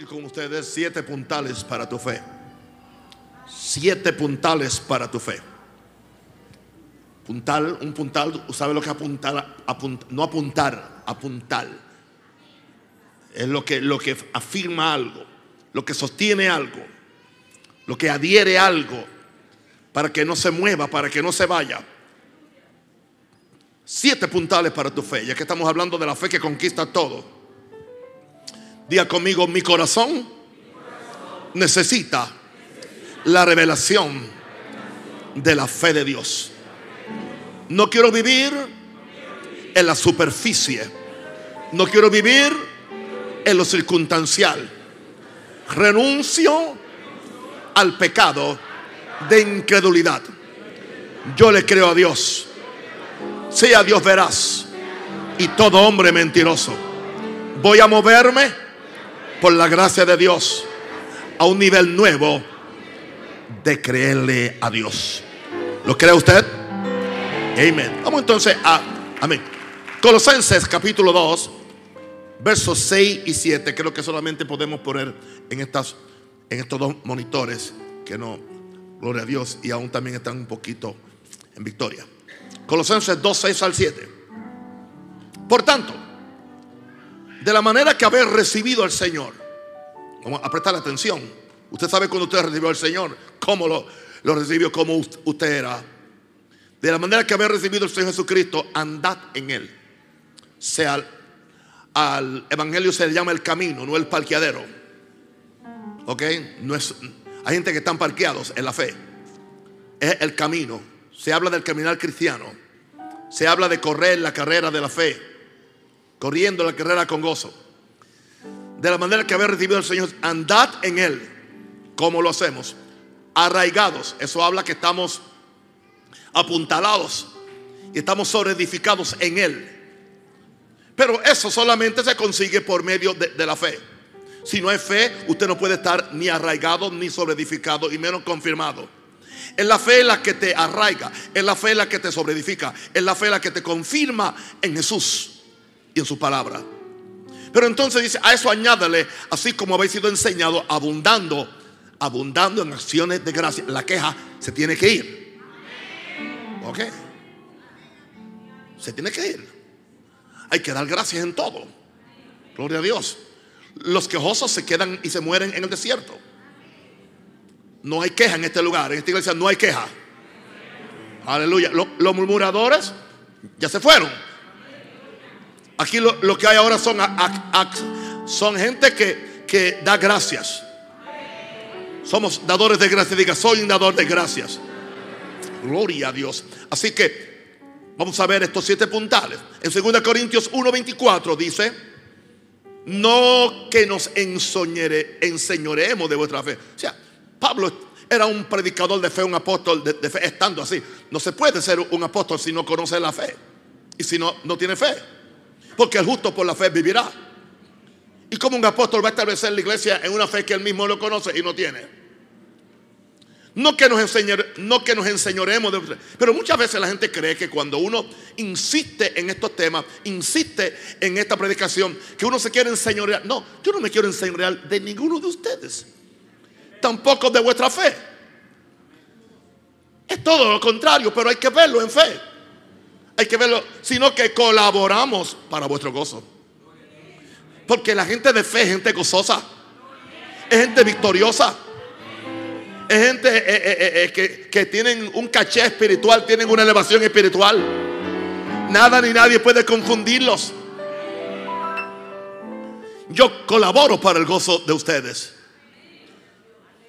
con ustedes siete puntales para tu fe. Siete puntales para tu fe. Puntal, un puntal, ¿sabe lo que apuntar? no apuntar, apuntar. Es lo que, lo que afirma algo, lo que sostiene algo, lo que adhiere algo para que no se mueva, para que no se vaya. Siete puntales para tu fe, ya que estamos hablando de la fe que conquista todo. Conmigo, mi corazón necesita la revelación de la fe de Dios. No quiero vivir en la superficie. No quiero vivir en lo circunstancial. Renuncio al pecado de incredulidad. Yo le creo a Dios. Sea Dios veraz y todo hombre mentiroso. Voy a moverme por la gracia de Dios a un nivel nuevo de creerle a Dios. ¿Lo cree usted? Amén. Vamos entonces a Amén. Colosenses capítulo 2, versos 6 y 7. Creo que solamente podemos poner en estas en estos dos monitores que no gloria a Dios y aún también están un poquito en victoria. Colosenses 2, 6 al 7. Por tanto, de la manera que haber recibido al Señor, vamos a prestar atención. Usted sabe cuando usted recibió al Señor, cómo lo, lo recibió, cómo usted era. De la manera que haber recibido al Señor Jesucristo, andad en Él. Sea al Evangelio se le llama el camino, no el parqueadero. ¿Ok? No es, hay gente que están parqueados en la fe. Es el camino. Se habla del caminar cristiano. Se habla de correr la carrera de la fe. Corriendo la carrera con gozo. De la manera que haber recibido al Señor, andad en Él. ¿Cómo lo hacemos? Arraigados. Eso habla que estamos apuntalados. Y estamos sobreedificados en Él. Pero eso solamente se consigue por medio de, de la fe. Si no hay fe, usted no puede estar ni arraigado ni sobreedificado y menos confirmado. Es la fe la que te arraiga, es la fe la que te sobreedifica, es la fe la que te confirma en Jesús y en su palabra. Pero entonces dice, a eso añádale, así como habéis sido enseñado, abundando, abundando en acciones de gracia. La queja se tiene que ir. ¿Ok? Se tiene que ir. Hay que dar gracias en todo. Gloria a Dios. Los quejosos se quedan y se mueren en el desierto. No hay queja en este lugar. En esta iglesia no hay queja. Aleluya. Los, murmuradores ya se fueron. Aquí lo, que hay ahora son, son gente que, que da gracias. Somos dadores de gracias. Diga, soy un dador de gracias. Gloria a Dios. Así que vamos a ver estos siete puntales. En 2 Corintios 1:24 dice no que nos enseñoremos de vuestra fe. O sea, Pablo era un predicador de fe, un apóstol de, fe, estando así. No se puede ser un apóstol si no conoce la fe y si no, no tiene fe. Porque el justo por la fe vivirá. ¿Y como un apóstol va a establecer la iglesia en una fe que él mismo no conoce y no tiene? No que, nos no que nos enseñoremos, de, pero muchas veces la gente cree que cuando uno insiste en estos temas, insiste en esta predicación, que uno se quiere enseñorear. No, yo no me quiero enseñorear de ninguno de ustedes, tampoco de vuestra fe. Es todo lo contrario, pero hay que verlo en fe. Hay que verlo, sino que colaboramos para vuestro gozo. Porque la gente de fe es gente gozosa, es gente victoriosa. Es gente eh, eh, eh, que, que tienen un caché espiritual, tienen una elevación espiritual. Nada ni nadie puede confundirlos. Yo colaboro para el gozo de ustedes.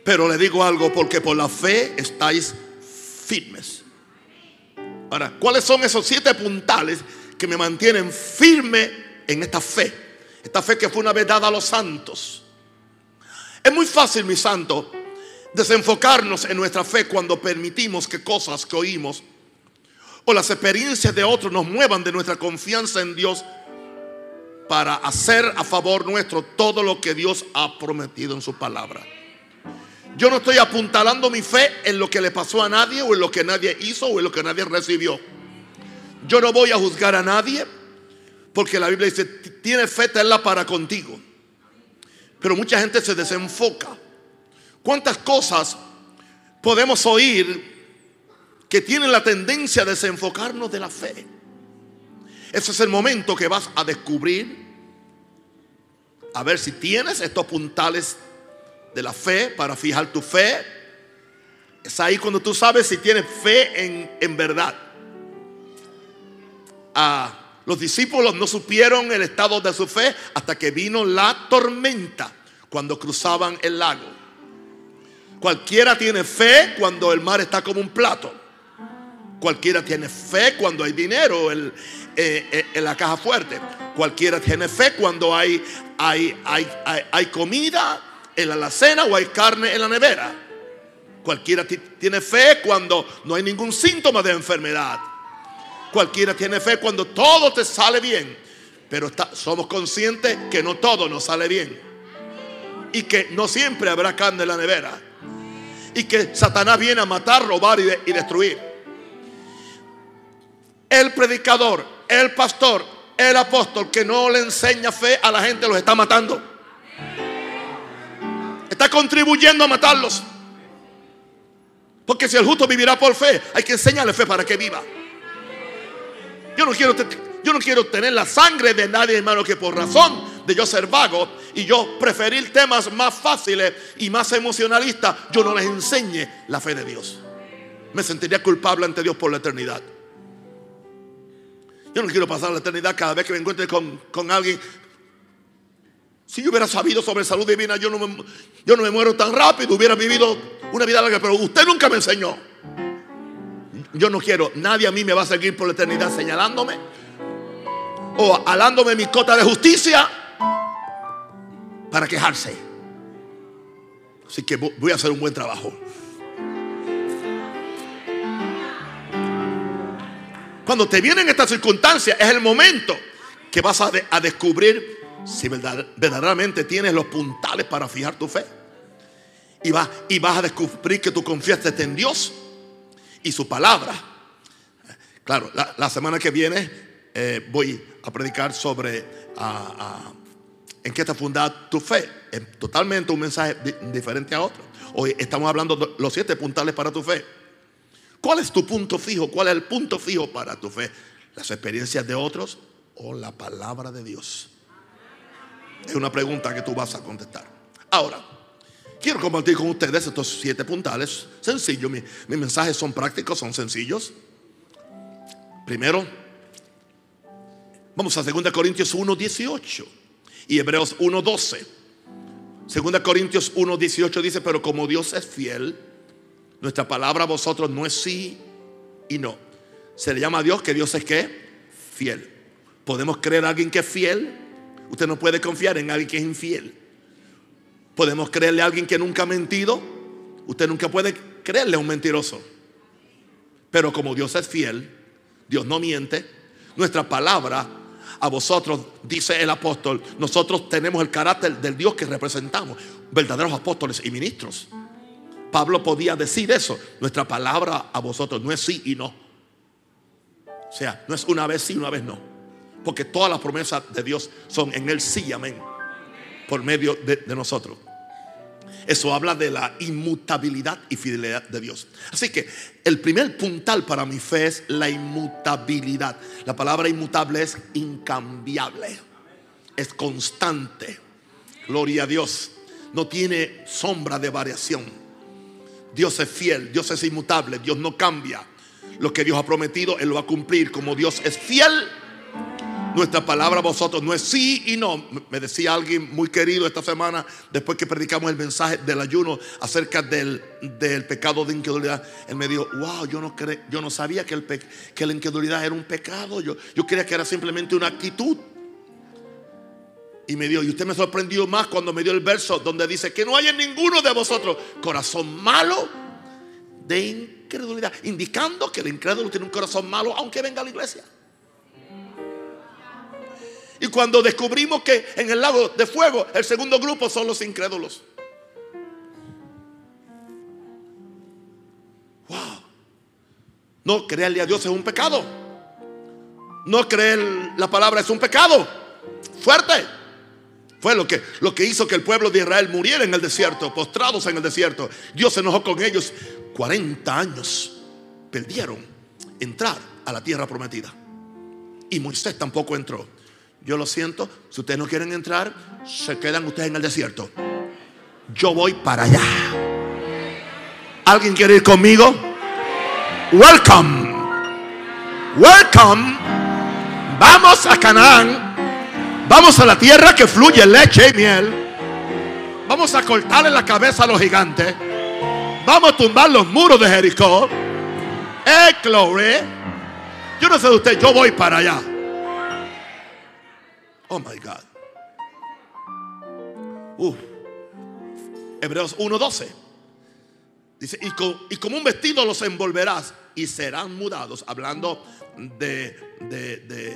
Pero le digo algo porque por la fe estáis firmes. Ahora, ¿cuáles son esos siete puntales que me mantienen firme en esta fe? Esta fe que fue una vez dada a los santos. Es muy fácil, mi santo, desenfocarnos en nuestra fe cuando permitimos que cosas que oímos o las experiencias de otros nos muevan de nuestra confianza en Dios para hacer a favor nuestro todo lo que Dios ha prometido en su palabra. Yo no estoy apuntalando mi fe en lo que le pasó a nadie o en lo que nadie hizo o en lo que nadie recibió. Yo no voy a juzgar a nadie porque la Biblia dice, tiene fe, tenla para contigo. Pero mucha gente se desenfoca. ¿Cuántas cosas podemos oír que tienen la tendencia a desenfocarnos de la fe? Ese es el momento que vas a descubrir, a ver si tienes estos puntales de la fe para fijar tu fe. Es ahí cuando tú sabes si tienes fe en, en verdad. Ah, los discípulos no supieron el estado de su fe hasta que vino la tormenta cuando cruzaban el lago. Cualquiera tiene fe cuando el mar está como un plato. Cualquiera tiene fe cuando hay dinero eh, eh, en la caja fuerte. Cualquiera tiene fe cuando hay, hay, hay, hay, comida en la alacena o hay carne en la nevera. Cualquiera tiene fe cuando no hay ningún síntoma de enfermedad. Cualquiera tiene fe cuando todo te sale bien. Pero somos conscientes que no todo nos sale bien. Y que no siempre habrá carne en la nevera. Y que Satanás viene a matar, robar y, y destruir. El predicador, el pastor, el apóstol que no le enseña fe a la gente los está matando. Está contribuyendo a matarlos. Porque si el justo vivirá por fe, hay que enseñarle fe para que viva. Yo no quiero, yo no quiero tener la sangre de nadie, hermano, que por razón de yo ser vago y yo preferir temas más fáciles y más emocionalistas, yo no les enseñe la fe de Dios. Me sentiría culpable ante Dios por la eternidad. Yo no quiero pasar la eternidad cada vez que me encuentre con, con alguien. Si yo hubiera sabido sobre salud divina, yo no, me, yo no me muero tan rápido, hubiera vivido una vida larga, pero usted nunca me enseñó. Yo no quiero, nadie a mí me va a seguir por la eternidad señalándome o alándome mi cota de justicia para quejarse. Así que voy a hacer un buen trabajo. Cuando te vienen estas circunstancias, es el momento que vas a, descubrir si verdaderamente tienes los puntales para fijar tu fe. Y, vas, y vas a descubrir que tú confiaste en Dios y su palabra. Claro, la, semana que viene eh, voy a predicar sobre en qué está fundada tu fe. Es totalmente un mensaje diferente a otro. Hoy estamos hablando de los siete puntales para tu fe. ¿Cuál es tu punto fijo? ¿Cuál es el punto fijo para tu fe? ¿Las experiencias de otros o la palabra de Dios? Es una pregunta que tú vas a contestar. Ahora, Quiero compartir con ustedes estos siete puntales. Sencillo, mis, mensajes son prácticos, son sencillos. Primero, vamos a 2 Corintios 1, 18 y Hebreos 1, 12. 2 Corintios 1, 18 dice, pero como Dios es fiel, nuestra palabra a vosotros no es sí y no. Se le llama a Dios que Dios es qué? Fiel. ¿Podemos creer a alguien que es fiel? Usted no puede confiar en alguien que es infiel. Podemos creerle a alguien que nunca ha mentido. Usted nunca puede creerle a un mentiroso. Pero como Dios es fiel, Dios no miente, nuestra palabra a vosotros, dice el apóstol, nosotros tenemos el carácter del Dios que representamos, verdaderos apóstoles y ministros. Pablo podía decir eso, nuestra palabra a vosotros no es sí y no. O sea, no es una vez sí una vez no. Porque todas las promesas de Dios son en el sí amén por medio de, nosotros. Eso habla de la inmutabilidad y fidelidad de Dios. Así que el primer puntal para mi fe es la inmutabilidad. La palabra inmutable es incambiable, es constante. Gloria a Dios. No tiene sombra de variación. Dios es fiel, Dios es inmutable, Dios no cambia. Lo que Dios ha prometido, Él lo va a cumplir. Como Dios es fiel, nuestra palabra a vosotros no es sí y no. Me decía alguien muy querido esta semana, después que predicamos el mensaje del ayuno acerca del, pecado de incredulidad. Él me dijo, wow, yo no, yo no sabía que, el que la incredulidad era un pecado. Yo, yo creía que era simplemente una actitud. Y me dijo, y usted me sorprendió más cuando me dio el verso donde dice que no hay en ninguno de vosotros corazón malo de incredulidad, indicando que el incrédulo tiene un corazón malo aunque venga a la iglesia. Y cuando descubrimos que en el lago de fuego el segundo grupo son los incrédulos. Wow. No creerle a Dios es un pecado. No creer la palabra es un pecado. Fuerte. Fue lo que, lo que hizo que el pueblo de Israel muriera en el desierto, postrados en el desierto. Dios se enojó con ellos. 40 años perdieron entrar a la tierra prometida. Y Moisés tampoco entró. Yo lo siento, si ustedes no quieren entrar, se quedan ustedes en el desierto. Yo voy para allá. ¿Alguien quiere ir conmigo? Welcome. Welcome. Vamos a Canaán. Vamos a la tierra que fluye leche y miel. Vamos a cortarle la cabeza a los gigantes. Vamos a tumbar los muros de Jericó. Eh, glory. Yo no sé de usted, yo voy para allá. Oh my God. Uf. Hebreos 1:12. Dice, y, como un vestido los envolverás y serán mudados. Hablando de, de, de,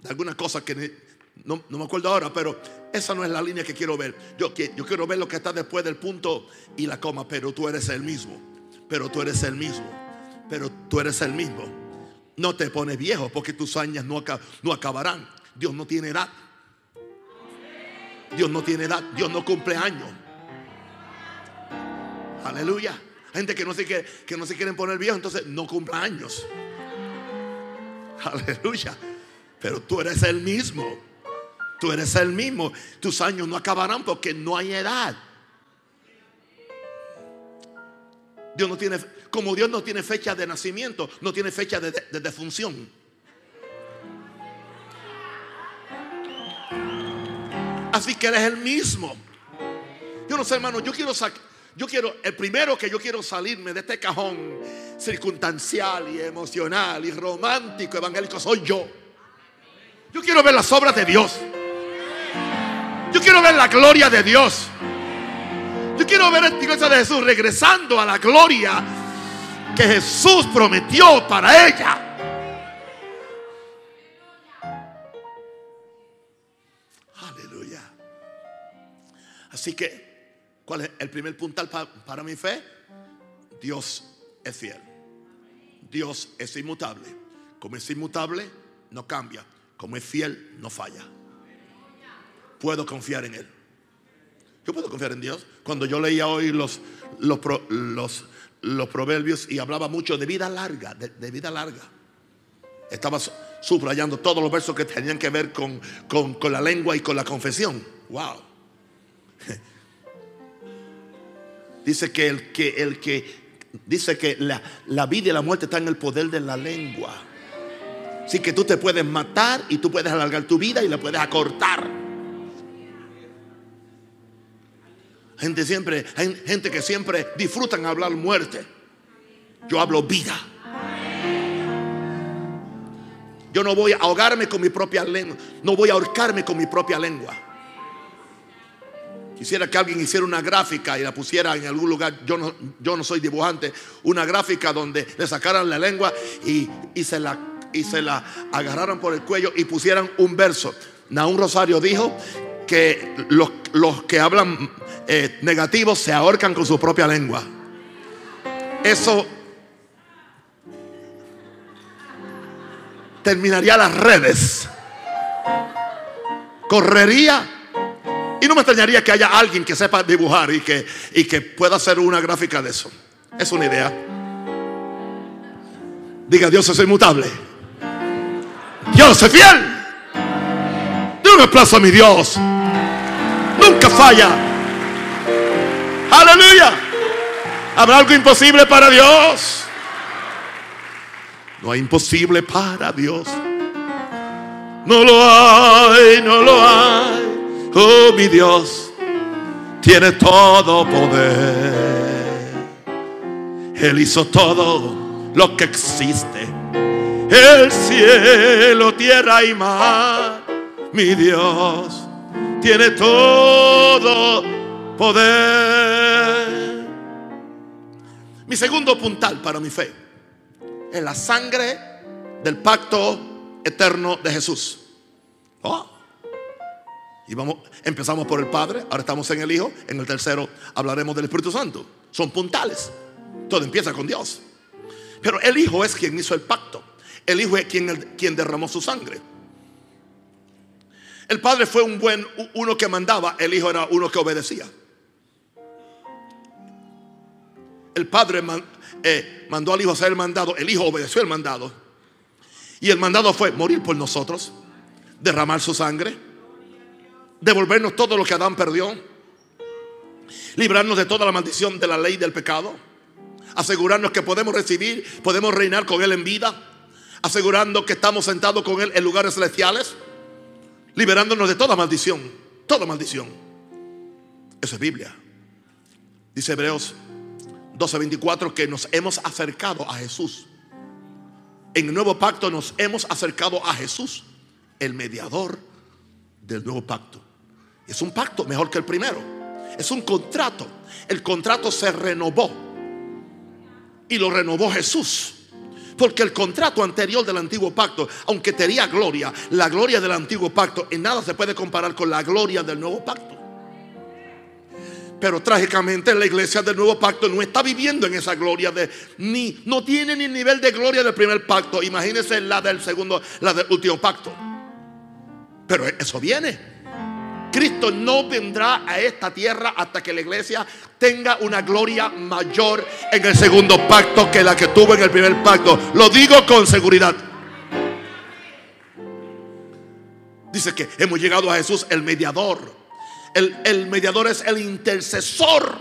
de algunas cosas que no, me acuerdo ahora, pero esa no es la línea que quiero ver. Yo, yo quiero ver lo que está después del punto y la coma, pero tú eres el mismo. Pero tú eres el mismo. Pero tú eres el mismo. No te pones viejo porque tus años no, no acabarán. Dios no tiene edad. Dios no tiene edad. Dios no cumple años. Aleluya. Gente que no se, que, no se quieren poner viejo, entonces no cumple años. Aleluya. Pero tú eres el mismo. Tú eres el mismo. Tus años no acabarán porque no hay edad. Dios no tiene, como Dios no tiene fecha de nacimiento, no tiene fecha de, defunción. Así que eres el mismo. Yo no sé, hermano, yo quiero yo quiero, el primero que yo quiero salirme de este cajón circunstancial y emocional y romántico evangélico soy yo. Yo quiero ver las obras de Dios. Yo quiero ver la gloria de Dios. Yo quiero ver a la iglesia de Jesús regresando a la gloria que Jesús prometió para ella. Así que, ¿cuál es el primer puntal para mi fe? Dios es fiel. Dios es inmutable. Como es inmutable, no cambia. Como es fiel, no falla puedo confiar en Él. Yo puedo confiar en Dios. Cuando yo leía hoy los, los, los, proverbios y hablaba mucho de vida larga, de, vida larga, estaba subrayando todos los versos que tenían que ver con, con, la lengua y con la confesión. Wow. Dice que el que, el que dice que la, la vida y la muerte están en el poder de la lengua. Así que tú te puedes matar y tú puedes alargar tu vida y la puedes acortar. Gente siempre, gente que siempre disfrutan hablar muerte. Yo hablo vida. Yo no voy a ahogarme con mi propia lengua. No voy a ahorcarme con mi propia lengua. Quisiera que alguien hiciera una gráfica y la pusiera en algún lugar. Yo no, yo no soy dibujante. Una gráfica donde le sacaran la lengua y, se la, y se la agarraran por el cuello y pusieran un verso. Naún Rosario dijo que los, los que hablan eh, negativos se ahorcan con su propia lengua. Eso terminaría las redes. Correría. Y no me extrañaría que haya alguien que sepa dibujar y que, y que pueda hacer una gráfica de eso. Es una idea. Diga, Dios es inmutable. Dios es fiel. De un aplauso a mi Dios. Nunca falla. Aleluya. ¿Habrá algo imposible para Dios? No hay imposible para Dios. No lo hay, no lo hay. Oh, mi Dios tiene todo poder. Él hizo todo lo que existe. El cielo, tierra y mar. Mi Dios tiene todo poder. Mi segundo puntal para mi fe es la sangre del pacto eterno de Jesús. Oh. Y vamos, empezamos por el Padre, ahora estamos en el Hijo, en el tercero hablaremos del Espíritu Santo. Son puntales. Todo empieza con Dios. Pero el Hijo es quien hizo el pacto. El Hijo es quien, quien derramó su sangre. El padre fue un buen uno que mandaba, el hijo era uno que obedecía. El padre eh, mandó al hijo hacer el mandado, el hijo obedeció el mandado. Y el mandado fue morir por nosotros, derramar su sangre, devolvernos todo lo que Adán perdió, librarnos de toda la maldición de la ley del pecado, asegurarnos que podemos recibir, podemos reinar con Él en vida, asegurando que estamos sentados con Él en lugares celestiales liberándonos de toda maldición, toda maldición. Eso es Biblia. Dice Hebreos 12:24 que nos hemos acercado a Jesús. En el nuevo pacto nos hemos acercado a Jesús, el mediador del nuevo pacto. Es un pacto mejor que el primero. Es un contrato. El contrato se renovó. Y lo renovó Jesús. Porque el contrato anterior del antiguo pacto, aunque tenía gloria, la gloria del antiguo pacto en nada se puede comparar con la gloria del nuevo pacto. Pero trágicamente la iglesia del nuevo pacto no está viviendo en esa gloria de ni no tiene ni el nivel de gloria del primer pacto. Imagínense la del segundo, la del último pacto. Pero eso viene. Cristo no vendrá a esta tierra hasta que la iglesia tenga una gloria mayor en el segundo pacto que la que tuvo en el primer pacto. Lo digo con seguridad. Dice que hemos llegado a Jesús, el mediador. El, mediador es el intercesor,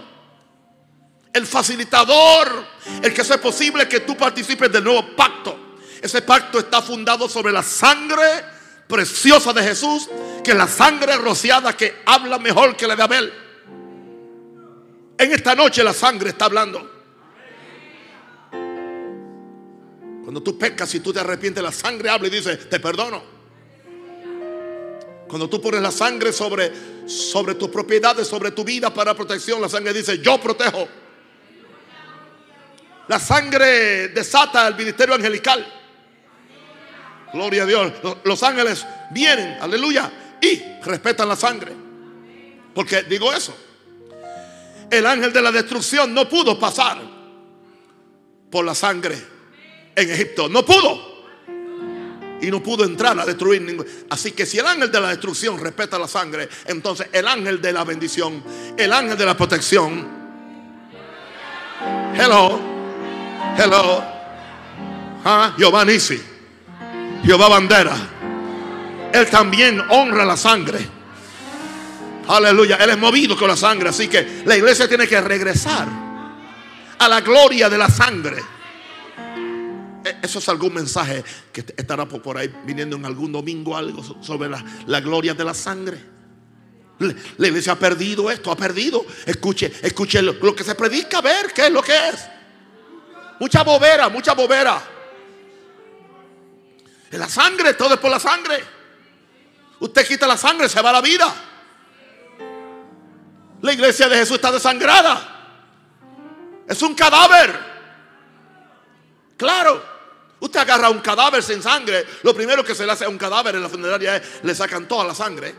el facilitador, el que hace posible que tú participes del nuevo pacto. Ese pacto está fundado sobre la sangre preciosa de Jesús que la sangre rociada que habla mejor que la de Abel. En esta noche la sangre está hablando. Cuando tú pecas y tú te arrepientes, la sangre habla y dice, te perdono. Cuando tú pones la sangre sobre, sobre tus propiedades, sobre tu vida para protección, la sangre dice, yo protejo. La sangre desata el ministerio angelical. Gloria a Dios. Los ángeles vienen, aleluya, y respetan la sangre. Porque digo eso. El ángel de la destrucción no pudo pasar por la sangre en Egipto. No pudo. Y no pudo entrar a destruir ningún. Así que si el ángel de la destrucción respeta la sangre, entonces el ángel de la bendición, el ángel de la protección. Hello. Hello. ¿Ah? Giovanni Jehová bandera. Él también honra la sangre. Aleluya. Él es movido con la sangre. Así que la iglesia tiene que regresar a la gloria de la sangre. E, eso es algún mensaje que estará por ahí viniendo en algún domingo, algo sobre la, gloria de la sangre. La iglesia ha perdido esto, ha perdido. Escuche, escuche lo, lo que se predica, a ver qué es lo que es. Mucha bobera, mucha bobera la sangre, todo es por la sangre. Usted quita la sangre, se va la vida. La iglesia de Jesús está desangrada. Es un cadáver. Claro. Usted agarra un cadáver sin sangre. Lo primero que se le hace a un cadáver en la funeraria es le sacan toda la sangre.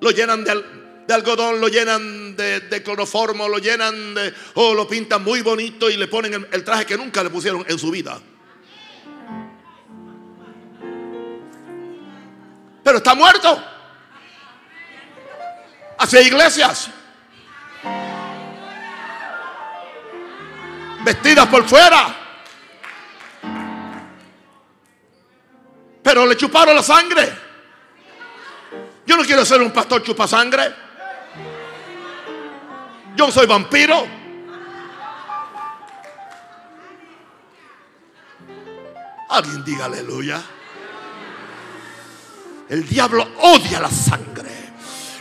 Lo llenan de, algodón, lo llenan de, cloroformo, lo llenan de. o lo pintan muy bonito y le ponen el traje que nunca le pusieron en su vida. Pero está muerto. Hacia iglesias. Vestidas por fuera. Pero le chuparon la sangre. Yo no quiero ser un pastor chupasangre. Yo soy vampiro. Alguien diga aleluya. El diablo odia la sangre.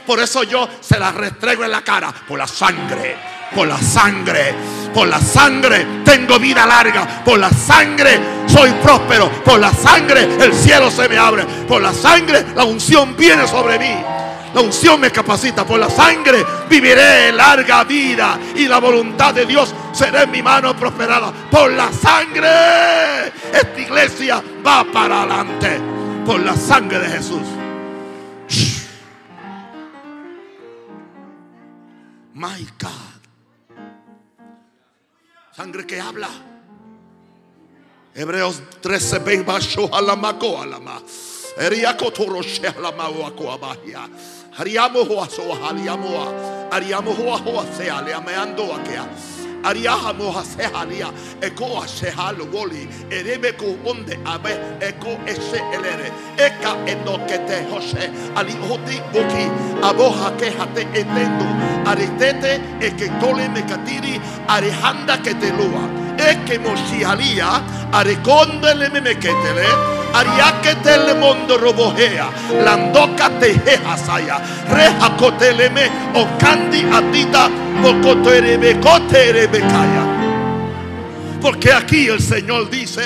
Por eso yo se la restrego en la cara. Por la sangre. Por la sangre. Por la sangre tengo vida larga. Por la sangre soy próspero. Por la sangre el cielo se me abre. Por la sangre la unción viene sobre mí. La unción me capacita. Por la sangre viviré larga vida. Y la voluntad de Dios será en mi mano prosperada. Por la sangre. Esta iglesia va para adelante por la sangre de Jesús. My God. Sangre que habla. Hebreos 13, 20, Eriako toro shehla maua kuabahia. Ariamo hoa soa haliamoa. Ariamo hoa hoa sea le ameando akea. Ariaha moha sehalia. Eko a sehalo woli. Erebe ku onde abe. Eko ese elere. Eka enokete jose. Ali hoti boki. Aboha que hate etendo. Aritete eke tole mekatiri. Arihanda que te lua. Eke moshihalia. Arekonde le memeketele. Ariaketele mondo robojea. Landoka tejeja saya. Reja koteleme. Okandi atita. Bokoterebekaya. Porque aquí el Señor dice,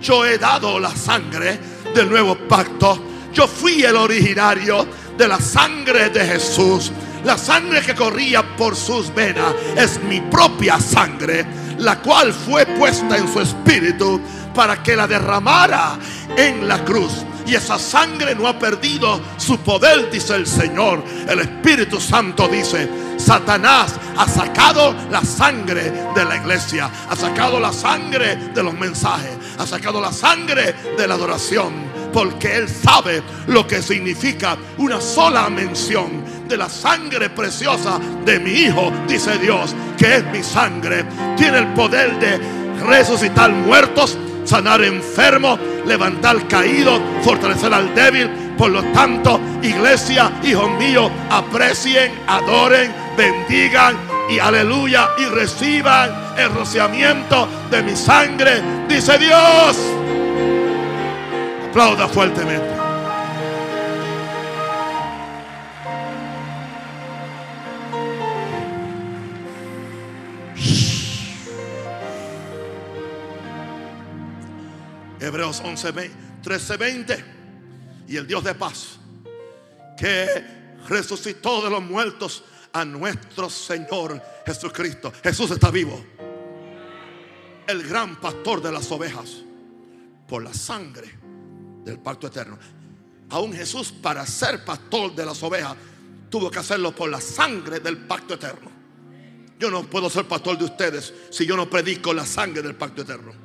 yo he dado la sangre del nuevo pacto. Yo fui el originario de la sangre de Jesús. La sangre que corría por sus venas es mi propia sangre, la cual fue puesta en su espíritu para que la derramara en la cruz. Y esa sangre no ha perdido su poder, dice el Señor. El Espíritu Santo dice, Satanás ha sacado la sangre de la iglesia, ha sacado la sangre de los mensajes, ha sacado la sangre de la adoración. Porque Él sabe lo que significa una sola mención de la sangre preciosa de mi Hijo, dice Dios, que es mi sangre. Tiene el poder de resucitar muertos, sanar enfermos, levantar caídos, fortalecer al débil. Por lo tanto, iglesia, hijos míos, aprecien, adoren, bendigan y aleluya y reciban el rociamiento de mi sangre, dice Dios. Aplauda fuertemente. Hebreos 11, 13, 20. Y el Dios de paz, que resucitó de los muertos a nuestro Señor Jesucristo. Jesús está vivo. El gran pastor de las ovejas. Por la sangre del pacto eterno. Aún Jesús para ser pastor de las ovejas tuvo que hacerlo por la sangre del pacto eterno. Yo no puedo ser pastor de ustedes si yo no predico la sangre del pacto eterno.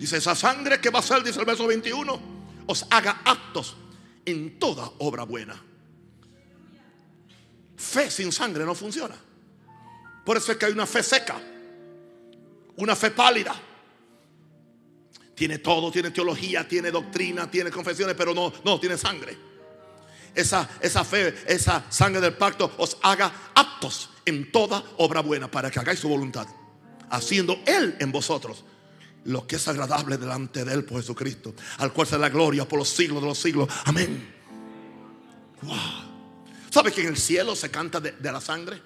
Dice, esa sangre que va a ser, dice el verso 21, os haga aptos en toda obra buena. Fe sin sangre no funciona. Por eso es que hay una fe seca, una fe pálida. Tiene todo, tiene teología, tiene doctrina, tiene confesiones, pero no, no tiene sangre. Esa, esa fe, esa sangre del pacto os haga aptos en toda obra buena para que hagáis su voluntad, haciendo Él en vosotros lo que es agradable delante de Él por Jesucristo, al cual sea la gloria por los siglos de los siglos. Amén. Wow. ¿Sabe que en el cielo se canta de, la sangre?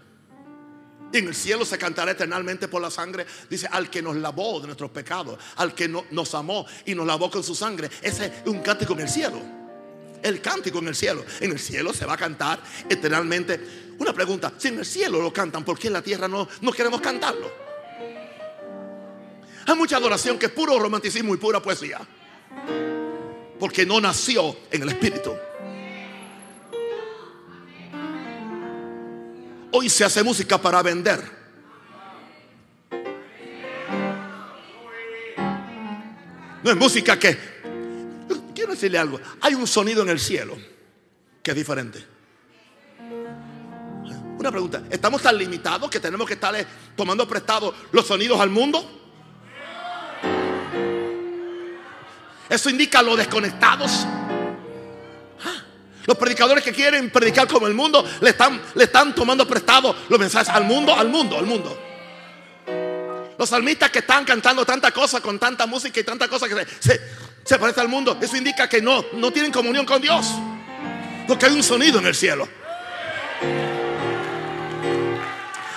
En el cielo se cantará eternamente por la sangre. Dice, al que nos lavó de nuestros pecados, al que no, nos amó y nos lavó con su sangre. Ese es un cántico en el cielo. El cántico en el cielo. En el cielo se va a cantar eternamente. Una pregunta, si en el cielo lo cantan, ¿por qué en la tierra no, no queremos cantarlo? Hay mucha adoración que es puro romanticismo y pura poesía. Porque no nació en el espíritu. Hoy se hace música para vender. No es música que... Quiero decirle algo. Hay un sonido en el cielo que es diferente. Una pregunta. ¿Estamos tan limitados que tenemos que estar tomando prestado los sonidos al mundo? Eso indica los desconectados. Los predicadores que quieren predicar como el mundo le están, le están tomando prestado los mensajes al mundo, al mundo, al mundo. Los salmistas que están cantando tanta cosa con tanta música y tanta cosa que se, se, se parece al mundo, eso indica que no, no tienen comunión con Dios. Porque hay un sonido en el cielo.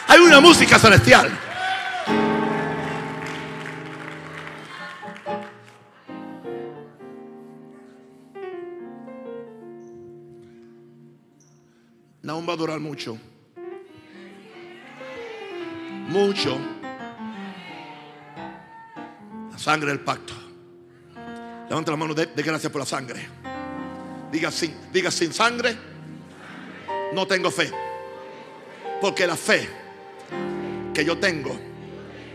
Hay una música celestial. No va a durar mucho. Mucho. La sangre del pacto. Levanta la mano de, de gracias por la sangre. Diga sin, diga sin sangre. No tengo fe. Porque la fe que yo tengo,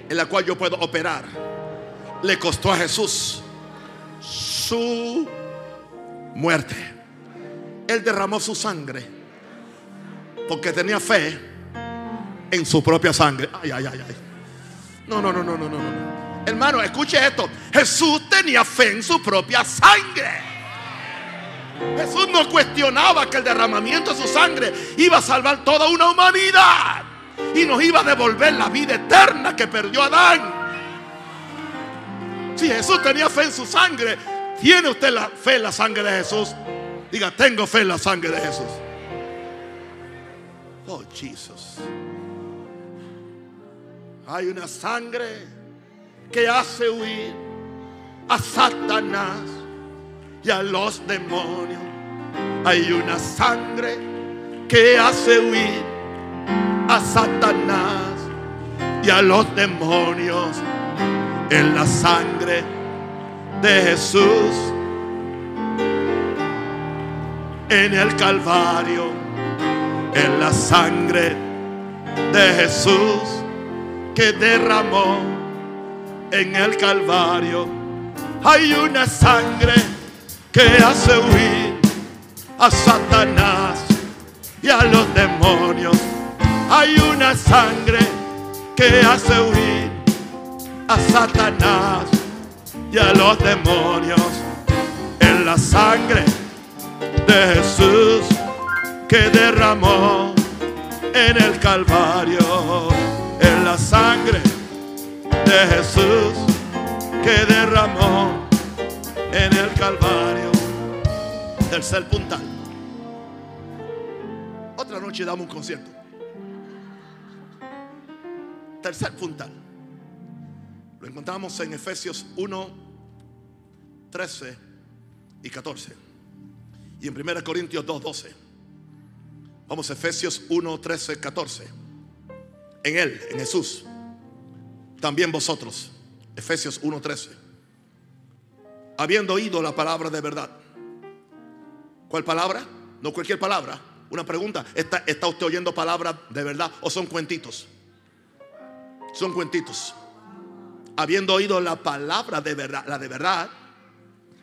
en la cual yo puedo operar, le costó a Jesús su muerte. Él derramó su sangre porque tenía fe en su propia sangre. Ay, ay, ay, ay. No, no, no, no, no, no. Hermano, escuche esto. Jesús tenía fe en su propia sangre. Jesús no cuestionaba que el derramamiento de su sangre iba a salvar toda una humanidad y nos iba a devolver la vida eterna que perdió Adán. Si Jesús tenía fe en su sangre, ¿tiene usted la fe en la sangre de Jesús? Diga, tengo fe en la sangre de Jesús. Oh, Jesús. Hay una sangre que hace huir a Satanás y a los demonios. Hay una sangre que hace huir a Satanás y a los demonios en la sangre de Jesús en el Calvario, en la sangre de Jesús que derramó en el Calvario. Hay una sangre que hace huir a Satanás y a los demonios. Hay una sangre que hace huir a Satanás y a los demonios. En la sangre de Jesús que derramó en el Calvario. En la sangre de Jesús que derramó en el Calvario. Tercer puntal. Otra noche damos un concierto. Tercer puntal. Lo encontramos en Efesios 1, 13 y 14. Y en 1 Corintios 2, 12. Vamos Efesios 1, 13, 14. En Él, en Jesús. También vosotros. Efesios 1, 13. Habiendo oído la palabra de verdad. ¿Cuál palabra? No cualquier palabra. Una pregunta. ¿Está, está usted oyendo palabras de verdad o son cuentitos? Son cuentitos. Habiendo oído la palabra de verdad, la de verdad,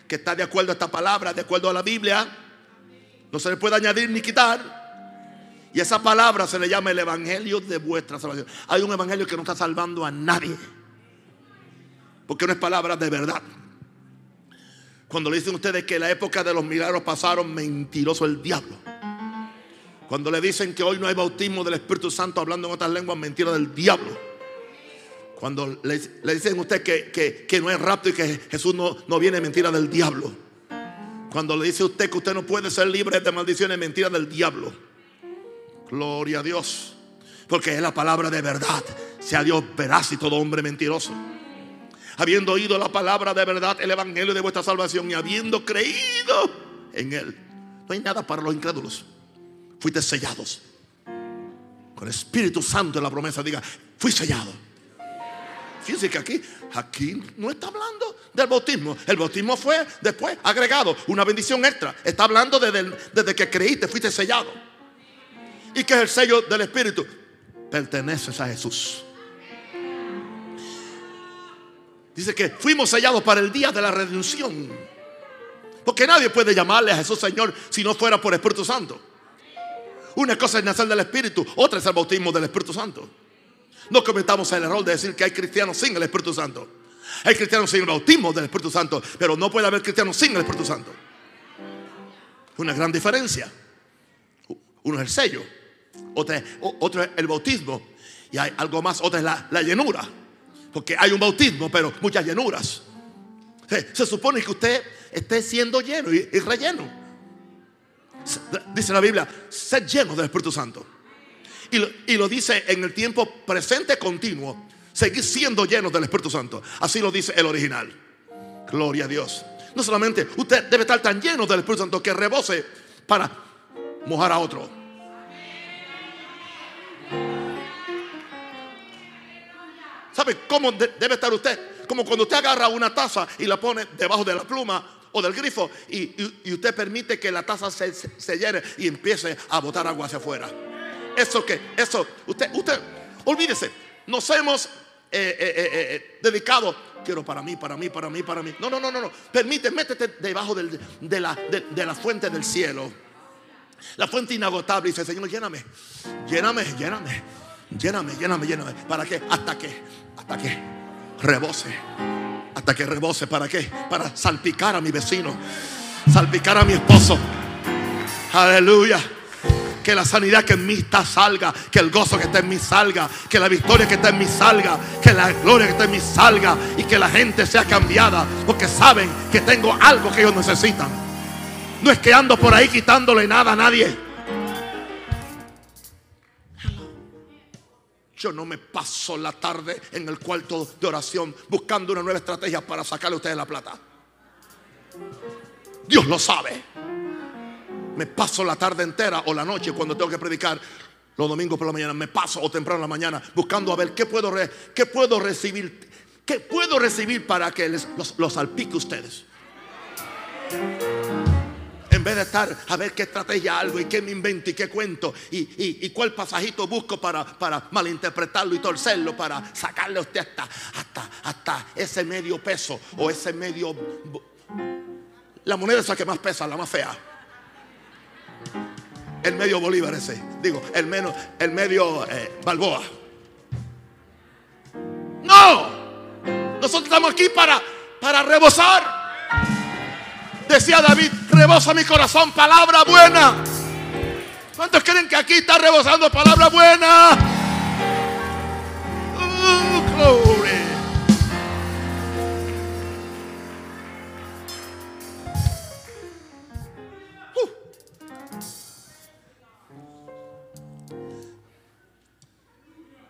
que está de acuerdo a esta palabra, de acuerdo a la Biblia, no se le puede añadir ni quitar. Y esa palabra se le llama el evangelio de vuestra salvación. Hay un evangelio que no está salvando a nadie. Porque no es palabra de verdad. Cuando le dicen ustedes que la época de los milagros pasaron, mentiroso el diablo. Cuando le dicen que hoy no hay bautismo del Espíritu Santo hablando en otras lenguas, mentira del diablo. Cuando le, dicen usted que, que, no es rapto y que Jesús no, no viene, mentira del diablo. Cuando le dice usted que usted no puede ser libre de maldiciones, mentira del diablo. Gloria a Dios. Porque es la palabra de verdad. Sea Dios veraz y todo hombre mentiroso. Habiendo oído la palabra de verdad, el evangelio de vuestra salvación y habiendo creído en él. No hay nada para los incrédulos. Fuiste sellados. Con el Espíritu Santo en la promesa diga, fui sellado. Fíjense que aquí, aquí no está hablando del bautismo. El bautismo fue después agregado, una bendición extra. Está hablando desde, desde que creíste, fuiste sellado. ¿Y que es el sello del Espíritu? Perteneces a Jesús. Dice que fuimos sellados para el día de la redención. Porque nadie puede llamarle a Jesús Señor si no fuera por Espíritu Santo. Una cosa es nacer del Espíritu, otra es el bautismo del Espíritu Santo. No cometamos el error de decir que hay cristianos sin el Espíritu Santo. Hay cristianos sin el bautismo del Espíritu Santo, pero no puede haber cristianos sin el Espíritu Santo. Una gran diferencia. Uno es el sello, otro es, el bautismo y hay algo más, otra es la, llenura. Porque hay un bautismo, pero muchas llenuras. Se, supone que usted esté siendo lleno y, relleno. Dice la Biblia, ser lleno del Espíritu Santo. Y lo, dice en el tiempo presente continuo. Seguir siendo llenos del Espíritu Santo. Así lo dice el original. Gloria a Dios. No solamente usted debe estar tan lleno del Espíritu Santo que rebose para mojar a otro. ¿Sabe cómo debe estar usted? Como cuando usted agarra una taza y la pone debajo de la pluma o del grifo y, usted permite que la taza se, se llene y empiece a botar agua hacia afuera. ¿Eso qué? Eso, usted, usted, olvídese, nos hemos eh, eh, eh, dedicado quiero para mí, para mí, para mí, para mí. No, no, no, no, no. Permite, métete debajo de, la, de la fuente del cielo. La fuente inagotable. Dice, Señor, lléname, lléname, lléname, lléname, lléname, lléname. ¿Para qué? Hasta que, hasta que rebose. Hasta que rebose. ¿Para qué? Para salpicar a mi vecino. Salpicar a mi esposo. Aleluya. Que la sanidad que en mí está salga. Que el gozo que está en mí salga. Que la victoria que está en mí salga. Que la gloria que está en mí salga. Y que la gente sea cambiada. Porque saben que tengo algo que ellos necesitan. No es que ando por ahí quitándole nada a nadie. Yo no me paso la tarde en el cuarto de oración buscando una nueva estrategia para sacarle a ustedes la plata. Dios lo sabe. Me paso la tarde entera o la noche cuando tengo que predicar los domingos por la mañana. Me paso o temprano en la mañana buscando a ver qué puedo, qué puedo recibir. ¿Qué puedo recibir para que les, los, salpique ustedes? En vez de estar a ver qué estrategia algo y qué me invento y qué cuento y, cuál pasajito busco para, para, malinterpretarlo y torcerlo, para sacarle a usted hasta, hasta, hasta ese medio peso o ese medio... La moneda esa que más pesa, la más fea. El medio Bolívar ese. Digo, el, menos, el medio eh, Balboa. No. Nosotros estamos aquí para, para rebosar. Decía David, rebosa mi corazón palabra buena. ¿Cuántos creen que aquí está rebosando palabra buena? Uh, uh.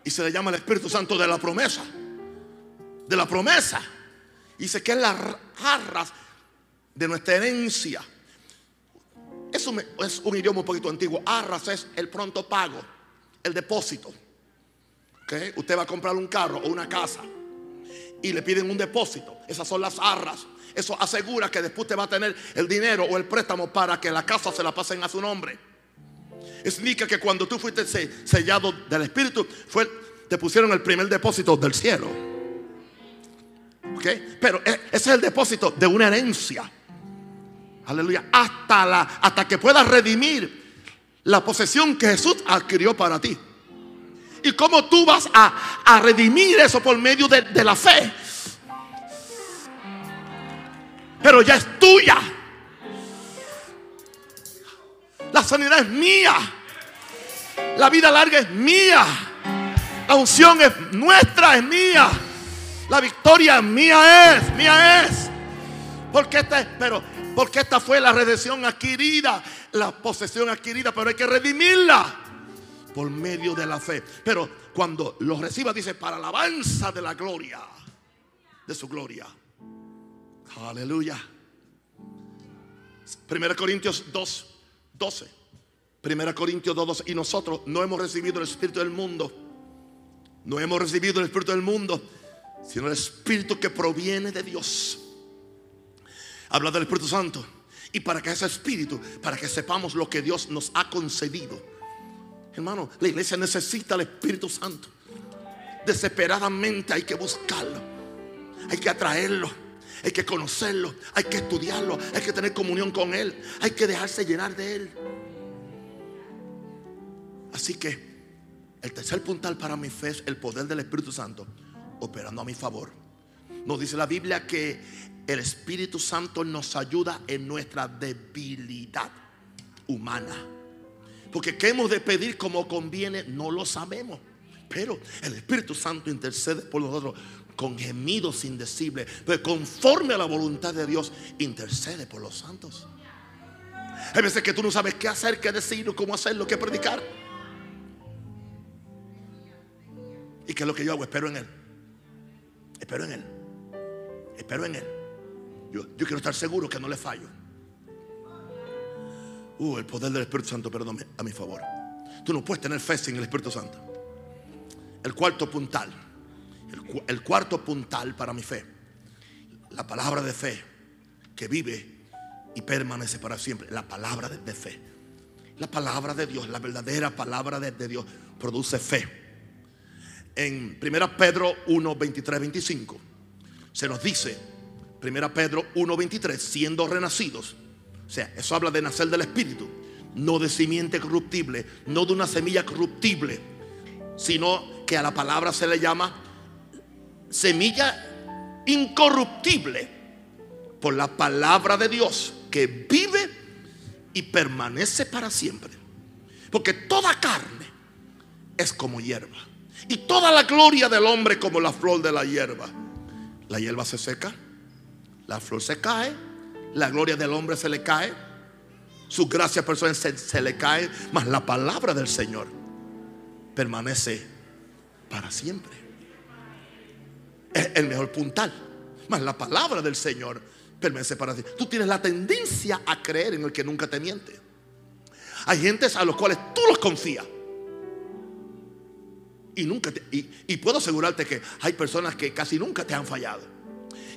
Y se le llama el Espíritu Santo de la promesa. De la promesa. Dice que es la arras de nuestra herencia. Eso es un idioma un poquito antiguo. Arras es el pronto pago, el depósito. Usted va a comprar un carro o una casa y le piden un depósito. Esas son las arras. Eso asegura que después te va a tener el dinero o el préstamo para que la casa se la pasen a su nombre. Indica que cuando tú fuiste sellado del Espíritu, fue, te pusieron el primer depósito del cielo. Pero e, ese es el depósito de una herencia. Aleluya. Hasta, la, hasta que puedas redimir la posesión que Jesús adquirió para ti. ¿Y cómo tú vas a, redimir eso por medio de, de la fe? Pero ya es tuya. La sanidad es mía. La vida larga es mía. La unción es nuestra, es mía. La victoria mía es, mía es. Porque este, pero porque esta fue la redención adquirida, la posesión adquirida, pero hay que redimirla por medio de la fe. Pero cuando lo reciba, dice, para alabanza de la gloria, de su gloria. Aleluya. 1 Corintios 2, 12. 1 Corintios 2, 12. Y nosotros no hemos recibido el Espíritu del mundo. No hemos recibido el Espíritu del mundo, sino el Espíritu que proviene de Dios habla del Espíritu Santo. Y para que ese Espíritu, para que sepamos lo que Dios nos ha concedido. Hermano, la iglesia necesita el Espíritu Santo. Desesperadamente hay que buscarlo. Hay que atraerlo. Hay que conocerlo. Hay que estudiarlo. Hay que tener comunión con Él. Hay que dejarse llenar de Él. Así que el tercer puntal para mi fe es el poder del Espíritu Santo operando a mi favor. Nos dice la Biblia que el Espíritu Santo nos ayuda en nuestra debilidad humana. Porque qué hemos de pedir como conviene, no lo sabemos. Pero el Espíritu Santo intercede por nosotros con gemidos indecibles. Pero conforme a la voluntad de Dios, intercede por los santos. Hay veces que tú no sabes qué hacer, qué decir, cómo hacerlo, qué predicar. ¿Y qué es lo que yo hago? Espero en Él. Espero en Él. Espero en Él. Yo, quiero estar seguro que no le fallo. Uh, el poder del Espíritu Santo, perdón, a mi favor. Tú no puedes tener fe sin el Espíritu Santo. El cuarto puntal. El, cuarto puntal para mi fe. La palabra de fe que vive y permanece para siempre. La palabra de, fe. La palabra de Dios, la verdadera palabra de, de Dios produce fe. En 1 Pedro 1, 23, 25 Se nos dice, 1 Pedro 1.23, siendo renacidos. O sea, eso habla de nacer del Espíritu, no de simiente corruptible, no de una semilla corruptible, sino que a la palabra se le llama semilla incorruptible por la palabra de Dios que vive y permanece para siempre. Porque toda carne es como hierba. Y toda la gloria del hombre como la flor de la hierba. La hierba se seca, la flor se cae, la gloria del hombre se le cae, su gracia personal se, se le cae, mas la palabra del Señor permanece para siempre. Es el mejor puntal. Mas la palabra del Señor permanece para siempre. Tú tienes la tendencia a creer en el que nunca te miente. Hay gentes a los cuales tú los confías. Y, nunca y, puedo asegurarte que hay personas que casi nunca te han fallado.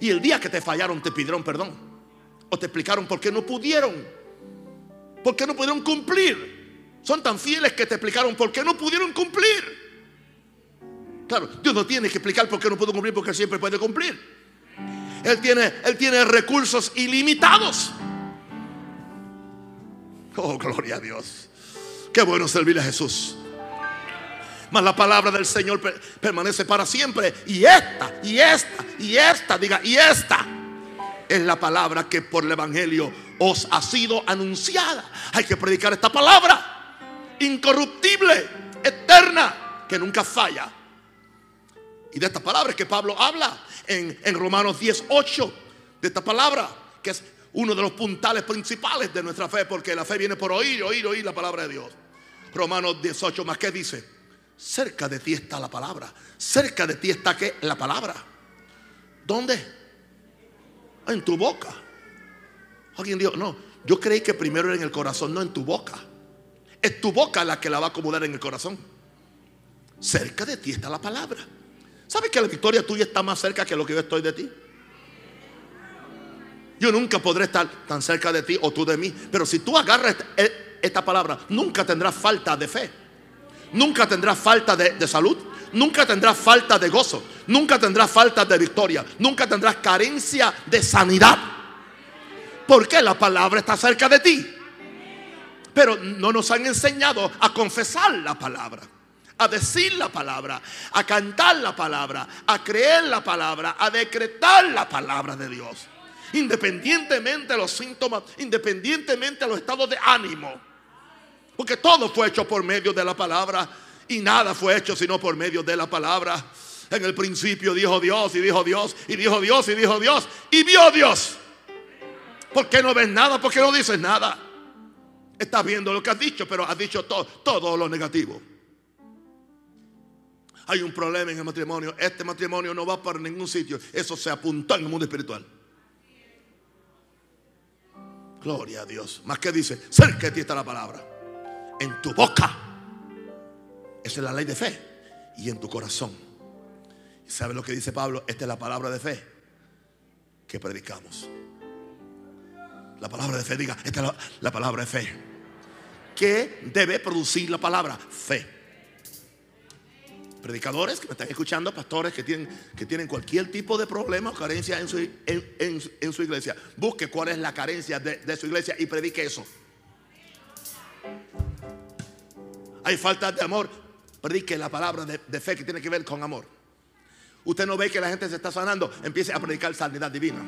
Y el día que te fallaron te pidieron perdón. O te explicaron por qué no pudieron. Por qué no pudieron cumplir. Son tan fieles que te explicaron por qué no pudieron cumplir. Claro, Dios no tiene que explicar por qué no pudo cumplir porque siempre puede cumplir. Él tiene, él tiene recursos ilimitados. Oh, gloria a Dios. Qué bueno servir a Jesús. Mas la palabra del Señor permanece para siempre. Y esta, y esta, y esta, diga, y esta es la palabra que por el Evangelio os ha sido anunciada. Hay que predicar esta palabra incorruptible, eterna, que nunca falla. Y de esta palabra es que Pablo habla en, en Romanos 18, de esta palabra, que es uno de los puntales principales de nuestra fe, porque la fe viene por oír, oír, oír la palabra de Dios. Romanos 18 más que dice, cerca de ti está la palabra, cerca de ti está que la palabra. ¿Dónde? En tu boca. Alguien dijo, no, yo creí que primero era en el corazón, no en tu boca. Es tu boca la que la va a acomodar en el corazón. Cerca de ti está la palabra. ¿Sabes que la victoria tuya está más cerca que lo que yo estoy de ti? Yo nunca podré estar tan cerca de ti o tú de mí. Pero si tú agarras esta palabra, nunca tendrás falta de fe. Nunca tendrás falta de, salud. Nunca tendrás falta de gozo. Nunca tendrás falta de victoria. Nunca tendrás carencia de sanidad. Porque la palabra está cerca de ti. Pero no nos han enseñado a confesar la palabra a decir la palabra, a cantar la palabra, a creer la palabra, a decretar la palabra de Dios. Independientemente de los síntomas, independientemente de los estados de ánimo. Porque todo fue hecho por medio de la palabra y nada fue hecho sino por medio de la palabra. En el principio dijo Dios y dijo Dios y dijo Dios y dijo Dios y vio Dios. ¿Por qué no ves nada? ¿Por qué no dices nada? Estás viendo lo que has dicho, pero has dicho todo, todo lo negativo hay un problema en el matrimonio, este matrimonio no va para ningún sitio. Eso se apuntó en el mundo espiritual. Gloria a Dios. Más que dice, cerca de ti está la palabra. En tu boca. Esa es la ley de fe. Y en tu corazón. ¿Y sabe lo que dice Pablo? Esta es la palabra de fe que predicamos. La palabra de fe, diga, esta es la, la palabra de fe. ¿Qué debe producir la palabra? Fe predicadores que me están escuchando, pastores que tienen, que tienen cualquier tipo de problema o carencia en su, en, su iglesia. Busque cuál es la carencia de, su iglesia y predique eso. Hay falta de amor. Predique la palabra de, fe que tiene que ver con amor. Usted no ve que la gente se está sanando, empiece a predicar sanidad divina.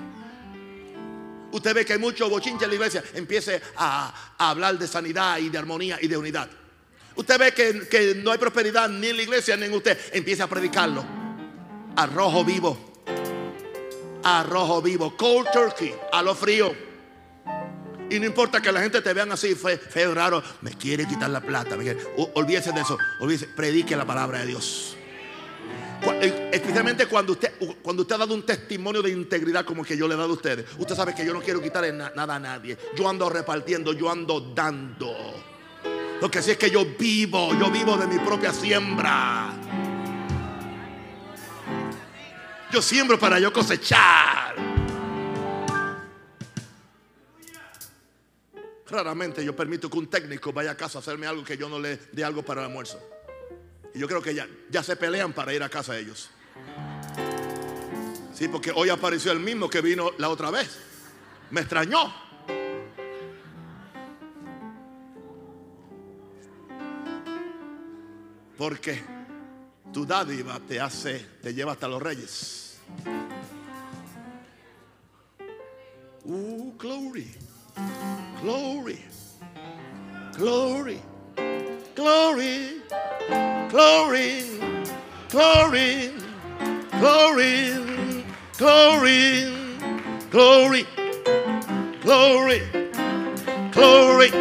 Usted ve que hay mucho bochinche en la iglesia, empiece a, hablar de sanidad y de armonía y de unidad. Usted ve que, no hay prosperidad ni en la iglesia ni en usted. Empiece a predicarlo. Arrojo vivo. Arrojo vivo. Cold turkey. A lo frío. Y no importa que la gente te vean así, feo, raro. Me quiere quitar la plata. Olvídese de eso. Olvídese. Predique la palabra de Dios. Eh, especialmente cuando usted, cuando usted ha dado un testimonio de integridad como el que yo le he dado a ustedes. Usted sabe que yo no quiero quitarle nada a nadie. Yo ando repartiendo, yo ando dando. Lo que sí es que yo vivo, yo vivo de mi propia siembra. Yo siembro para yo cosechar. Raramente yo permito que un técnico vaya a casa a hacerme algo que yo no le dé algo para el almuerzo. Y yo creo que ya, ya se pelean para ir a casa ellos. Sí, porque hoy apareció el mismo que vino la otra vez. Me extrañó. Porque tu dádiva te hace, te lleva hasta los reyes. Uh, glory. Glory. Glory. Glory. Glory. Glory. Glory. Glory. Glory. Glory. Glory.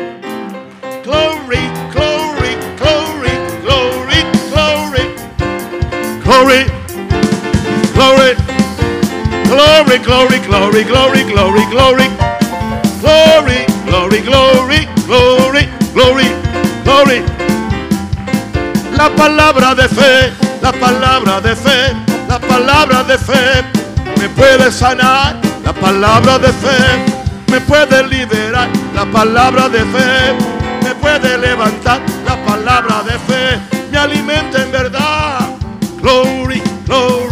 Glory. Glory. Glory. Glory. Glory. Glory. Glory. Glory, glory, glory, glory, glory, glory. Glory, glory, glory, glory, glory, glory. La palabra de fe, la palabra de fe, la palabra de fe me puede sanar. La palabra de fe me puede liberar. La palabra de fe me puede levantar. La palabra de fe me alimenta en verdad. Glory, glory,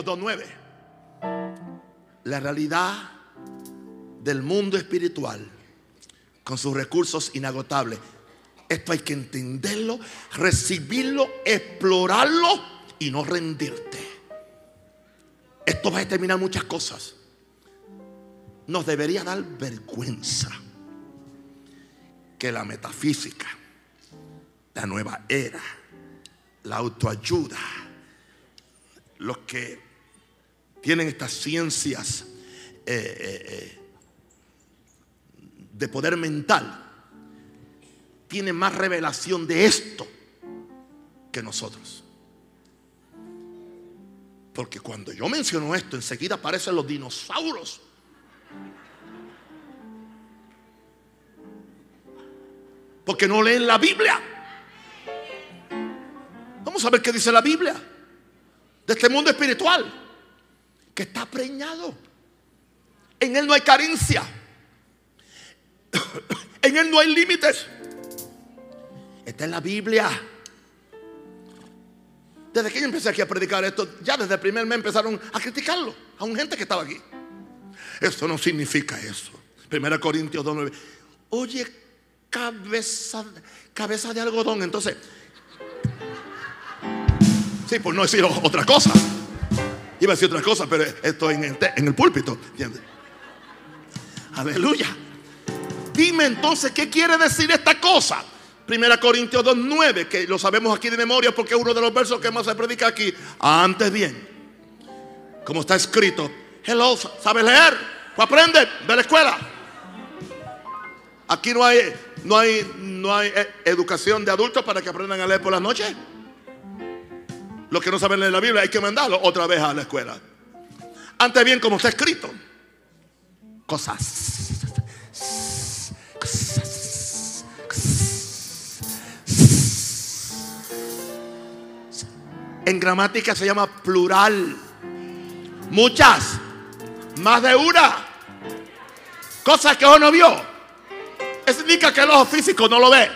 1 Corintios 2.9. La realidad del mundo espiritual con sus recursos inagotables. Esto hay que entenderlo, recibirlo, explorarlo y no rendirte. Esto va a determinar muchas cosas. Nos debería dar vergüenza que la metafísica, la nueva era, la autoayuda, los que tienen estas ciencias eh, eh, eh, de poder mental, tienen más revelación de esto que nosotros. Porque cuando yo menciono esto, enseguida aparecen los dinosaurios. Porque no leen la Biblia. Vamos a ver qué dice la Biblia de este mundo espiritual que está preñado. En él no hay carencia. En él no hay límites. Está en la Biblia. Desde que yo empecé aquí a predicar esto, ya desde el primer mes empezaron a criticarlo. A un gente que estaba aquí. Esto no significa eso. Primera Corintios 2.9. Oye, cabeza, cabeza de algodón. Entonces, sí, por no decir otra cosa. Iba a decir otra cosa, pero esto en el, en el púlpito. ¿entiendes? Aleluya. Dime entonces, ¿qué quiere decir esta cosa? Primera Corintios 2.9, que lo sabemos aquí de memoria porque es uno de los versos que más se predica aquí. Antes bien, como está escrito, hello, ¿sabes leer? Pues aprende de la escuela. Aquí no hay, no hay, no hay eh, educación de adultos para que aprendan a leer por las noches. Los que no saben leer la Biblia hay que mandarlo otra vez a la escuela. Antes bien, como está escrito, cosas. En gramática se llama plural. Muchas. Más de una. Cosas que uno no vio. Eso indica que el ojo físico no lo ve.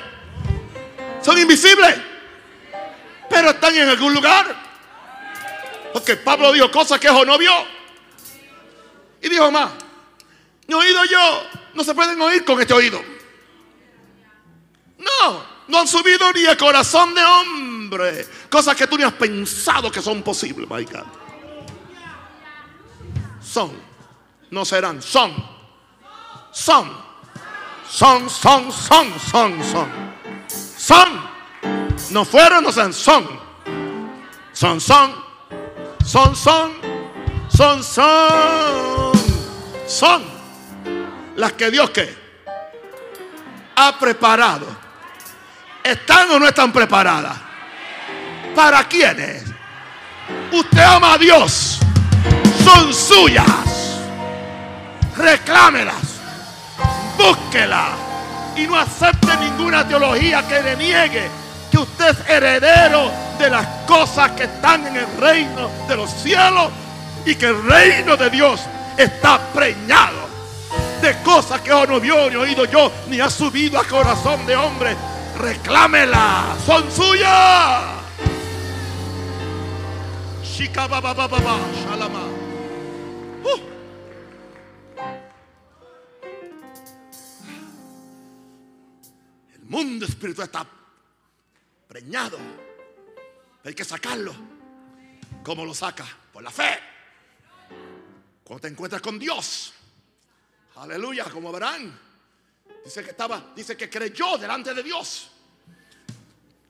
Son invisibles. Pero están en algún lugar. Porque Pablo dijo cosas que ojo no vio. Y dijo más. Mi oído yo no se pueden oír con este oído. No, no han subido ni el corazón de hombre. Cosas que tú ni has pensado que son posibles, my. Son, no serán, son. Son. Son, son, son, son, son. Son. No fueron, no son, son. Son, son. Son, las que Dios que ha preparado. ¿Están o no están preparadas? ¿Para quiénes? Usted ama a Dios. Son suyas. Reclámelas. búsquela y no acepte ninguna teología que le niegue que usted es heredero de las cosas que están en el reino de los cielos y que el reino de Dios está preñado de cosas que no vio ni oído yo, ni ha subido a corazón de hombre. Reclámela, son suyas. Uh. El mundo espiritual está Hay que sacarlo. ¿Cómo lo saca? Por la fe. Cuando te encuentras con Dios. Aleluya, como verán. Dice que estaba, dice que creyó delante de Dios.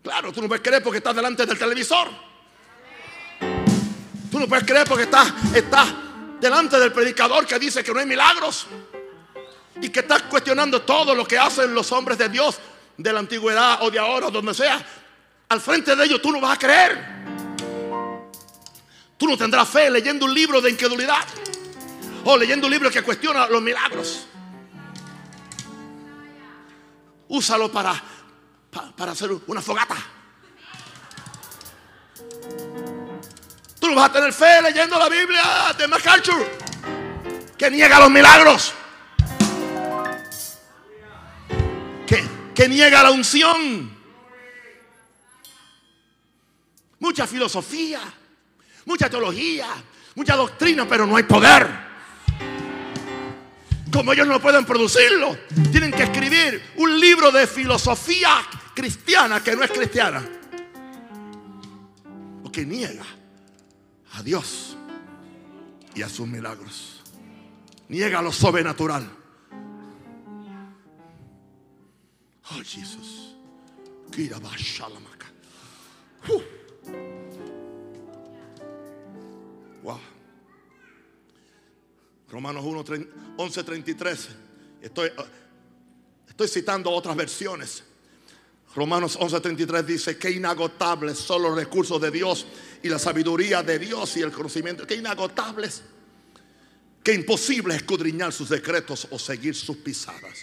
Claro, tú no puedes creer porque estás delante del televisor. Tú no puedes creer porque estás, estás delante del predicador que dice que no hay milagros. Y que estás cuestionando todo lo que hacen los hombres de Dios de la antigüedad o de ahora donde sea. Al frente de ellos tú no vas a creer. Tú no tendrás fe leyendo un libro de incredulidad. O leyendo un libro que cuestiona los milagros. Úsalo para, para, hacer una fogata. Tú no vas a tener fe leyendo la Biblia de MacArthur que niega los milagros. Que, que niega la unción. Mucha filosofía, mucha teología, mucha doctrina, pero no hay poder como ellos no pueden producirlo, tienen que escribir un libro de filosofía cristiana que no es cristiana. Porque niega a Dios y a sus milagros. Niega lo sobrenatural. Oh, Jesús. Uh. Romanos 1, 11, 33. Estoy, estoy citando otras versiones. Romanos 11:33 dice que inagotables son los recursos de Dios y la sabiduría de Dios y el conocimiento. Que inagotables. Que imposible escudriñar sus decretos o seguir sus pisadas.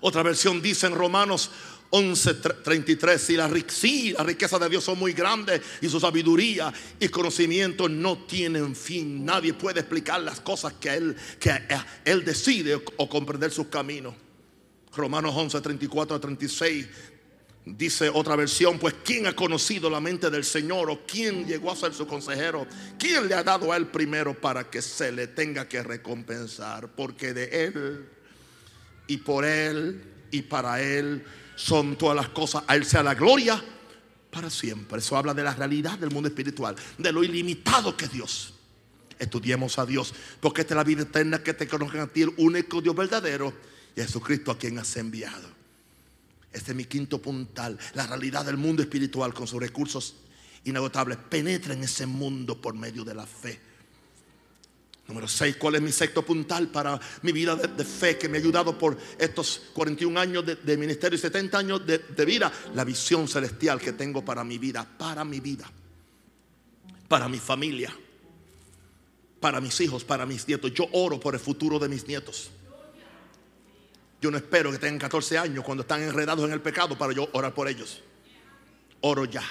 Otra versión dice en Romanos 11:33, si la, sí, la riqueza de Dios son muy grandes y su sabiduría y conocimiento no tienen fin. Nadie puede explicar las cosas que Él, que él decide o, comprender sus caminos. Romanos 11, 34 a 36 Dice otra versión, pues ¿quién ha conocido la mente del Señor o quién llegó a ser su consejero? ¿Quién le ha dado a él primero para que se le tenga que recompensar? Porque de él y por él y para él son todas las cosas. A Él sea la gloria para siempre. Eso habla de la realidad del mundo espiritual, de lo ilimitado que es Dios. Estudiemos a Dios, porque esta es la vida eterna que te conozcan a ti, el único Dios verdadero, Jesucristo a quien has enviado. Este es mi quinto puntal, la realidad del mundo espiritual con sus recursos inagotables. Penetra en ese mundo por medio de la fe. Número 6, ¿cuál es mi sexto puntal para mi vida de, fe que me ha ayudado por estos 41 años de, ministerio y 70 años de, vida? La visión celestial que tengo para mi vida, para mi vida, para mi familia, para mis hijos, para mis nietos. Yo oro por el futuro de mis nietos. Yo no espero que tengan 14 años cuando están enredados en el pecado para yo orar por ellos. Oro ya.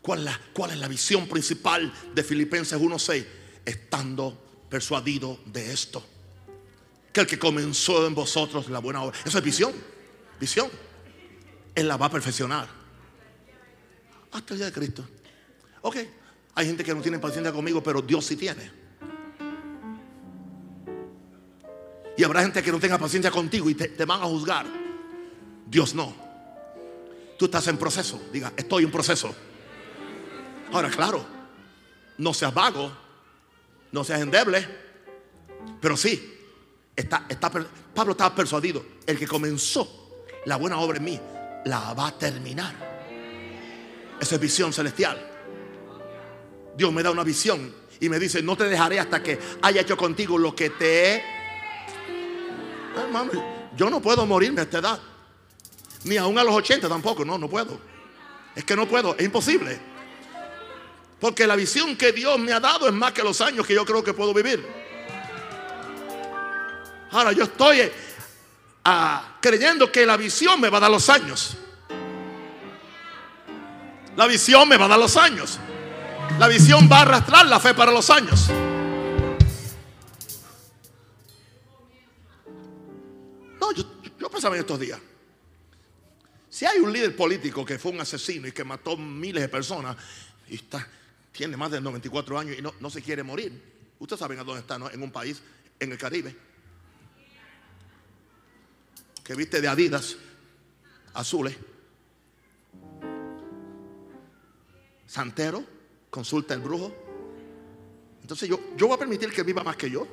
¿Cuál es la, cuál es la visión principal de Filipenses 1.6? Estando persuadido de esto. Que el que comenzó en vosotros la buena obra. Eso es visión. Visión. Él la va a perfeccionar. Hasta el día de Cristo. Ok. Hay gente que no tiene paciencia conmigo, pero Dios sí tiene. Y habrá gente que no tenga paciencia contigo y te, te van a juzgar. Dios no. Tú estás en proceso. Diga, estoy en proceso. Ahora, claro, no seas vago no seas endeble. Pero sí, está, Pablo estaba persuadido. El que comenzó la buena obra en mí, la va a terminar. Esa es visión celestial. Dios me da una visión y me dice, no te dejaré hasta que haya hecho contigo lo que te he... Hermano, yo no puedo morirme a esta edad. Ni aún a los 80 tampoco, no, no puedo. Es que no puedo, es imposible. Porque la visión que Dios me ha dado es más que los años que yo creo que puedo vivir. Ahora yo estoy ah, creyendo que la visión me va a dar los años. La visión me va a dar los años. La visión va a arrastrar la fe para los años. No, yo, yo pensaba en estos días. Si hay un líder político que fue un asesino y que mató miles de personas y está, tiene más de 94 años y no, se quiere morir, ustedes saben a dónde está, ¿no? En un país en el Caribe que viste de Adidas azules. Santero, consulta el brujo. Entonces yo, yo voy a permitir que viva más que yo.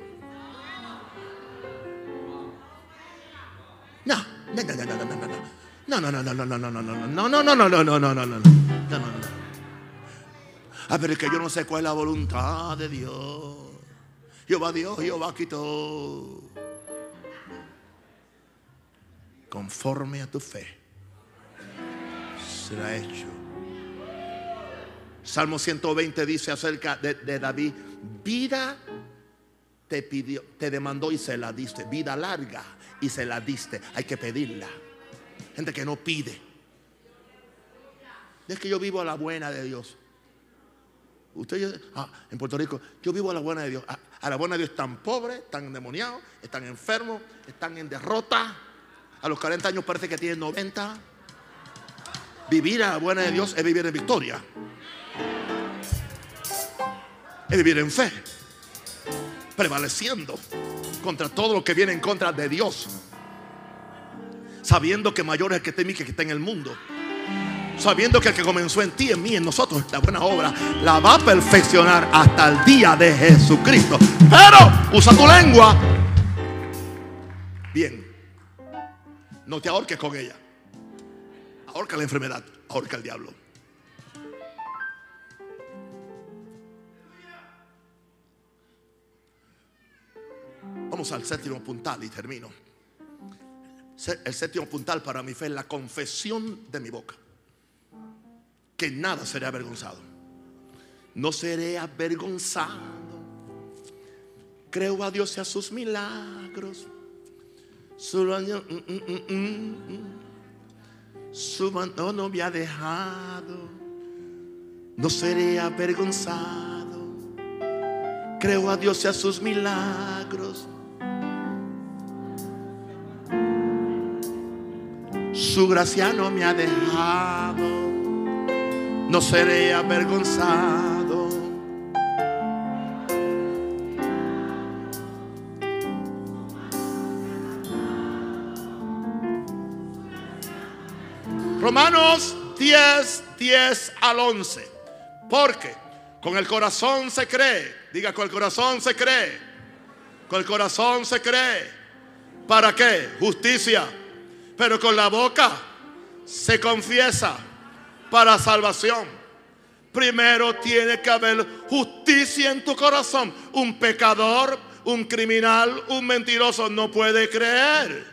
No, no, no, no, no, no, no. No, no, no, no, no, no, no, no, no, no, no, no, no, no, no, no, no, no, no, no. Ah, pero es que yo no sé cuál es la voluntad de Dios. Jehová Dios, Jehová quitó. Conforme a tu fe será hecho. Salmo 120 dice acerca de, de David, vida te pidió, te demandó y se la diste, vida larga y se la diste, hay que pedirla. Gente que no pide. Es que yo vivo a la buena de Dios. Usted, ah, en Puerto Rico, yo vivo a la buena de Dios. A, la buena de Dios están pobres, están endemoniados, están enfermos, están en derrota. A los 40 años parece que tienen 90. Vivir a la buena de Dios es vivir en victoria. Es vivir en fe. Prevaleciendo contra todo lo que viene en contra de Dios sabiendo que mayor es el que está en mí que, que está en el mundo. Sabiendo que el que comenzó en ti, en mí, en nosotros, la buena obra, la va a perfeccionar hasta el día de Jesucristo. Pero usa tu lengua. Bien. No te ahorques con ella. Ahorca la enfermedad, ahorca el diablo. Vamos al séptimo puntal y termino el séptimo puntal para mi fe es la confesión de mi boca. Que nada seré avergonzado. No seré avergonzado. Creo a Dios y a sus milagros. Su, mm, mm, mm, su mano no me ha dejado. No seré avergonzado. Creo a Dios y a sus milagros. Su gracia no me ha dejado, no seré avergonzado. Romanos 10, 10 al 11. Porque con el corazón se cree, diga con el corazón se cree, con el corazón se cree. ¿Para qué? Justicia pero con la boca se confiesa para salvación. Primero tiene que haber justicia en tu corazón. Un pecador, un criminal, un mentiroso no puede creer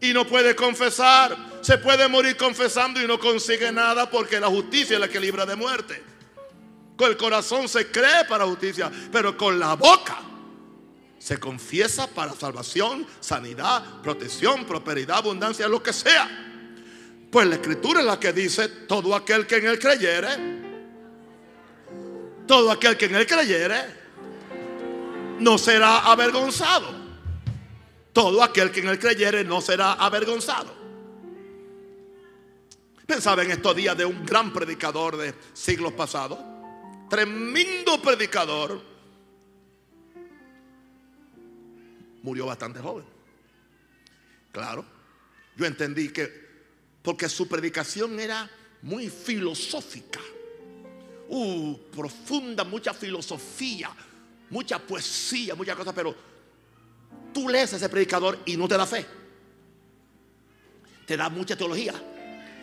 y no puede confesar. Se puede morir confesando y no consigue nada porque la justicia es la que libra de muerte. Con el corazón se cree para justicia, pero con la boca se confiesa para salvación, sanidad, protección, prosperidad, abundancia, lo que sea. Pues la escritura es la que dice, todo aquel que en él creyere, todo aquel que en él creyere, no será avergonzado. Todo aquel que en él creyere no será avergonzado. Pensaba en estos días de un gran predicador de siglos pasados, tremendo predicador, murió bastante joven. Claro, yo entendí que porque su predicación era muy filosófica, uh, profunda, mucha filosofía, mucha poesía, muchas cosas, pero tú lees a ese predicador y no te da fe. Te da mucha teología,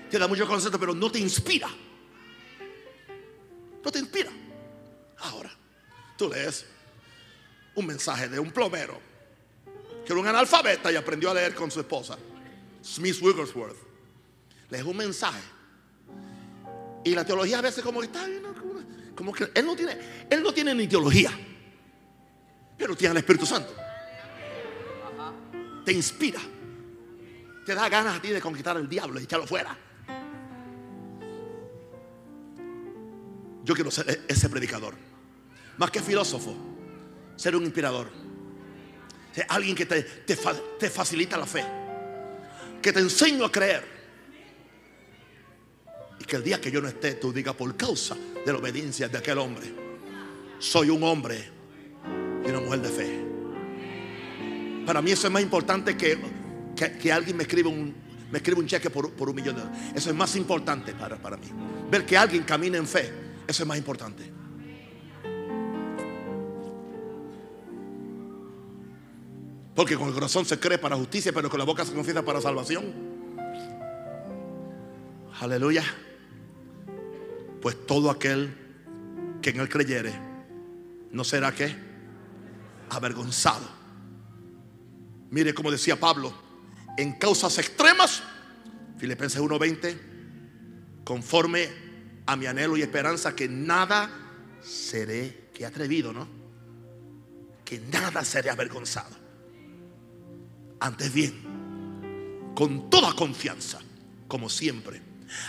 te da mucho concepto, pero no te inspira. No te inspira. Ahora, tú lees un mensaje de un plomero que era un analfabeta y aprendió a leer con su esposa, Smith Wigglesworth. Le dejó un mensaje. Y la teología a veces como que está, como que él no tiene, él no tiene ni teología, pero tiene el Espíritu Santo. te inspira. Te da ganas a ti de conquistar al diablo y echarlo fuera. Yo quiero ser ese predicador. Más que filósofo, ser un inspirador. Ser alguien que te, te, facilita la fe. Que te enseño a creer. Que el día que yo no esté, tú digas por causa de la obediencia de aquel hombre, soy un hombre y una mujer de fe. Para mí eso es más importante que, que, alguien me escriba un, me escribe un cheque por, un millón de dólares. Eso es más importante para, para mí. Ver que alguien camina en fe, eso es más importante. Porque con el corazón se cree para justicia, pero con la boca se confiesa para salvación. Aleluya. Pues todo aquel que en él creyere, no será que avergonzado. Mire como decía Pablo, en causas extremas, Filipenses 1:20, conforme a mi anhelo y esperanza que nada seré, que atrevido, ¿no? Que nada seré avergonzado. Antes bien, con toda confianza, como siempre.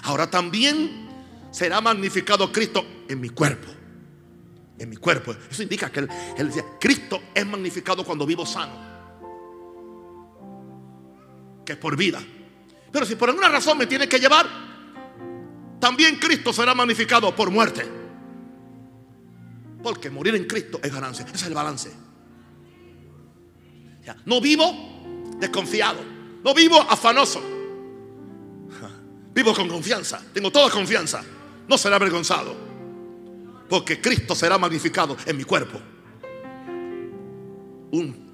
Ahora también será magnificado Cristo en mi cuerpo. En mi cuerpo. Eso indica que él, él decía, Cristo es magnificado cuando vivo sano que es por vida. Pero si por alguna razón me tiene que llevar, también Cristo será magnificado por muerte. Porque morir en Cristo es ganancia. Ese es el balance. no vivo desconfiado. No vivo afanoso. Vivo con confianza. Tengo toda confianza. No será avergonzado. Porque Cristo será magnificado en mi cuerpo.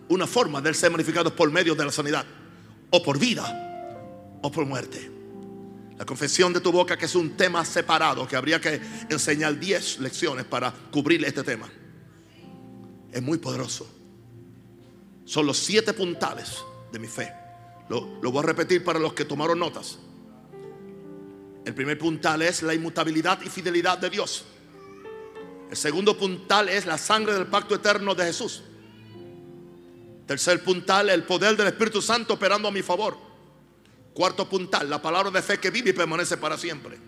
una forma de ser magnificado por medio de la sanidad o por vida o por muerte. La confesión de tu boca, que es un tema separado, que habría que enseñar 10 lecciones para cubrir este tema. Es muy poderoso. Son los siete puntales de mi fe. Lo, lo voy a repetir para los que tomaron notas. El primer puntal es la inmutabilidad y fidelidad de Dios. El segundo puntal es la sangre del pacto eterno de Jesús. Tercer puntal, el poder del Espíritu Santo operando a mi favor. Cuarto puntal, la palabra de fe que vive y permanece para siempre.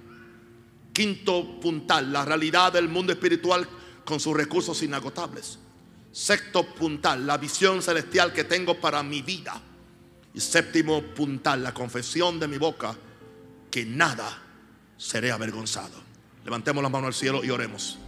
Quinto puntal, la realidad del mundo espiritual con sus recursos inagotables. Sexto puntal, la visión celestial que tengo para mi vida. Y séptimo puntal, la confesión de mi boca que nada seré avergonzado. Levantemos la mano al cielo y oremos.